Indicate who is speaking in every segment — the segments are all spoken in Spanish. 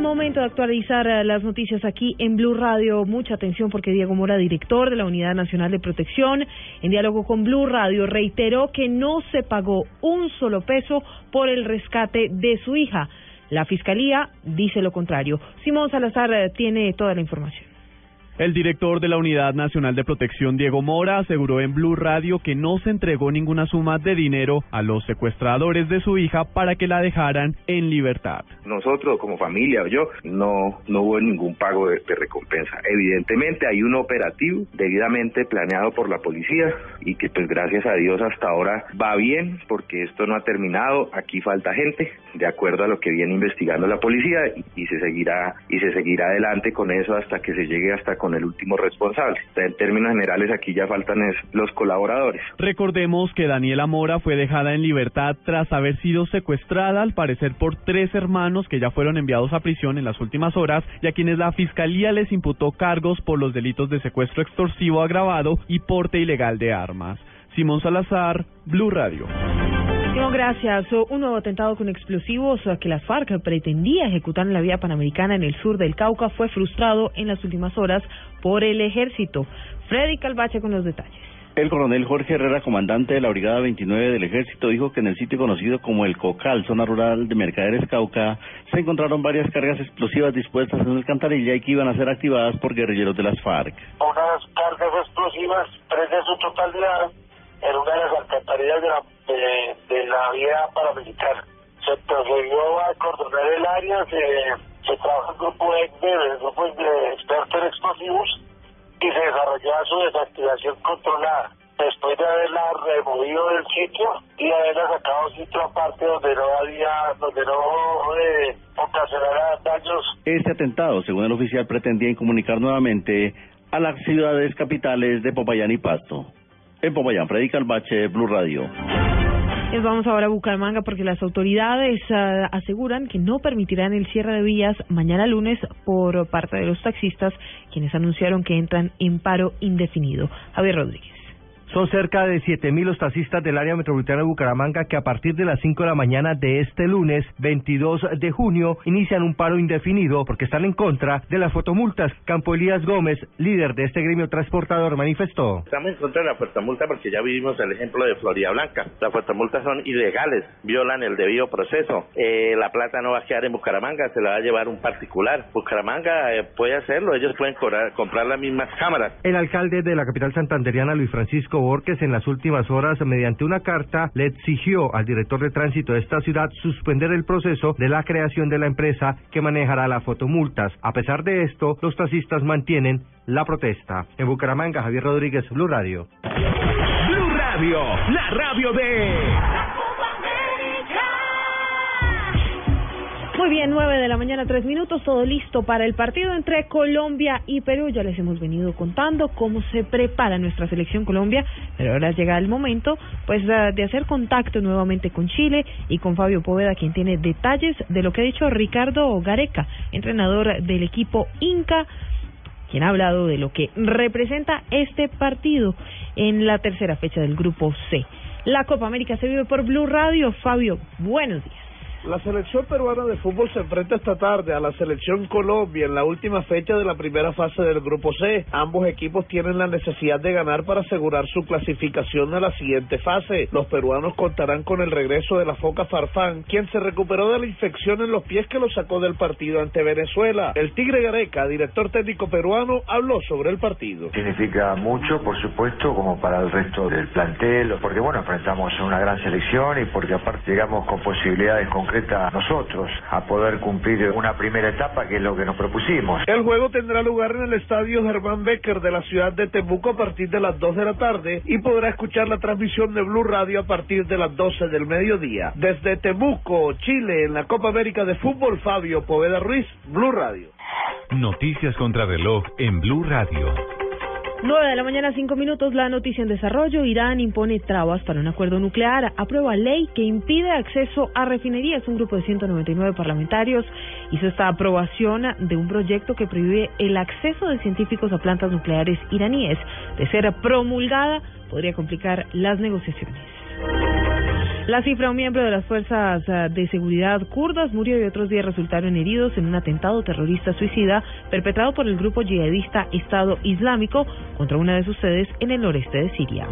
Speaker 1: Momento de actualizar eh, las noticias aquí en Blue Radio. Mucha atención porque Diego Mora, director de la Unidad Nacional de Protección, en diálogo con Blue Radio, reiteró que no se pagó un solo peso por el rescate de su hija. La Fiscalía dice lo contrario. Simón Salazar eh, tiene toda la información.
Speaker 2: El director de la Unidad Nacional de Protección, Diego Mora, aseguró en Blue Radio que no se entregó ninguna suma de dinero a los secuestradores de su hija para que la dejaran en libertad.
Speaker 3: Nosotros como familia, yo, no, no hubo ningún pago de, recompensa. Evidentemente hay un operativo debidamente planeado por la policía y que pues gracias a Dios hasta ahora va bien porque esto no ha terminado. Aquí falta gente, de acuerdo a lo que viene investigando la policía y se seguirá y se seguirá adelante con eso hasta que se llegue hasta con el último responsable. En términos generales, aquí ya faltan los colaboradores.
Speaker 2: Recordemos que Daniela Mora fue dejada en libertad tras haber sido secuestrada, al parecer, por tres hermanos que ya fueron enviados a prisión en las últimas horas y a quienes la fiscalía les imputó cargos por los delitos de secuestro extorsivo agravado y porte ilegal de armas. Simón Salazar, Blue Radio.
Speaker 1: No, gracias. Un nuevo atentado con explosivos que las FARC pretendía ejecutar en la vía panamericana en el sur del Cauca fue frustrado en las últimas horas por el ejército. Freddy Calvache con los detalles.
Speaker 4: El coronel Jorge Herrera, comandante de la Brigada 29 del Ejército, dijo que en el sitio conocido como el Cocal, zona rural de Mercaderes Cauca, se encontraron varias cargas explosivas dispuestas en alcantarilla y que iban a ser activadas por guerrilleros de las FARC.
Speaker 5: Unas cargas explosivas, tres de su totalidad, en una de las alcantarillas de la, de, vía paramilitar. Se procedió a acordonar el área, se, se trabaja un grupo de, de, expertos en explosivos y se desarrollaba su desactivación controlada. Después de haberla removido del sitio y haberla sacado a sitio aparte donde no había, donde no eh, ocasionara daños.
Speaker 4: Este atentado, según el oficial, pretendía incomunicar nuevamente a las ciudades capitales de Popayán y Pasto. En Popayán, Freddy Calvache, Blue Radio.
Speaker 1: Nos vamos ahora a Bucaramanga porque las autoridades uh, aseguran que no permitirán el cierre de vías mañana lunes por parte de los taxistas, quienes anunciaron que entran en paro indefinido. Javier Rodríguez.
Speaker 6: Son cerca de 7.000 los taxistas del área metropolitana de Bucaramanga que a partir de las 5 de la mañana de este lunes 22 de junio inician un paro indefinido porque están en contra de las fotomultas. Campo Elías Gómez, líder de este gremio transportador, manifestó.
Speaker 7: Estamos en contra de la fotomulta porque ya vivimos el ejemplo de Florida Blanca. Las fotomultas son ilegales, violan el debido proceso. Eh, la plata no va a quedar en Bucaramanga, se la va a llevar un particular. Bucaramanga eh, puede hacerlo, ellos pueden cobrar, comprar las mismas cámaras.
Speaker 6: El alcalde de la capital santanderiana, Luis Borges en las últimas horas, mediante una carta, le exigió al director de tránsito de esta ciudad suspender el proceso de la creación de la empresa que manejará las fotomultas. A pesar de esto, los taxistas mantienen la protesta. En Bucaramanga, Javier Rodríguez, Blue Radio.
Speaker 8: Blue Radio, la radio de...
Speaker 1: Bien, nueve de la mañana, tres minutos, todo listo para el partido entre Colombia y Perú. Ya les hemos venido contando cómo se prepara nuestra selección Colombia, pero ahora llega el momento, pues, de hacer contacto nuevamente con Chile y con Fabio Poveda, quien tiene detalles de lo que ha dicho Ricardo Gareca, entrenador del equipo Inca quien ha hablado de lo que representa este partido en la tercera fecha del Grupo C. La Copa América se vive por Blue Radio. Fabio, buenos días.
Speaker 9: La selección peruana de fútbol se enfrenta esta tarde a la selección Colombia en la última fecha de la primera fase del Grupo C. Ambos equipos tienen la necesidad de ganar para asegurar su clasificación a la siguiente fase. Los peruanos contarán con el regreso de la Foca Farfán, quien se recuperó de la infección en los pies que lo sacó del partido ante Venezuela. El Tigre Gareca, director técnico peruano, habló sobre el partido.
Speaker 10: Significa mucho, por supuesto, como para el resto del plantel, porque bueno, enfrentamos una gran selección y porque aparte llegamos con posibilidades concreta nosotros a poder cumplir una primera etapa que es lo que nos propusimos.
Speaker 9: El juego tendrá lugar en el estadio Germán Becker de la ciudad de Temuco a partir de las 2 de la tarde y podrá escuchar la transmisión de Blue Radio a partir de las 12 del mediodía. Desde Temuco, Chile, en la Copa América de Fútbol, Fabio Poveda Ruiz, Blue Radio.
Speaker 8: Noticias contra reloj en Blue Radio.
Speaker 1: 9 de la mañana, 5 minutos, la noticia en desarrollo. Irán impone trabas para un acuerdo nuclear. Aprueba ley que impide acceso a refinerías. Un grupo de 199 parlamentarios hizo esta aprobación de un proyecto que prohíbe el acceso de científicos a plantas nucleares iraníes. De ser promulgada, podría complicar las negociaciones. La cifra, un miembro de las fuerzas eh, de seguridad kurdas murió y otros 10 resultaron heridos en un atentado terrorista suicida perpetrado por el grupo yihadista Estado Islámico contra una de sus sedes en el noreste de Siria.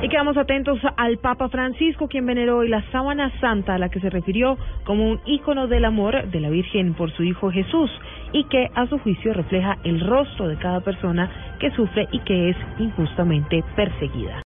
Speaker 1: Y quedamos atentos al Papa Francisco, quien veneró hoy la sábana santa a la que se refirió como un ícono del amor de la Virgen por su Hijo Jesús y que a su juicio refleja el rostro de cada persona que sufre y que es injustamente perseguida.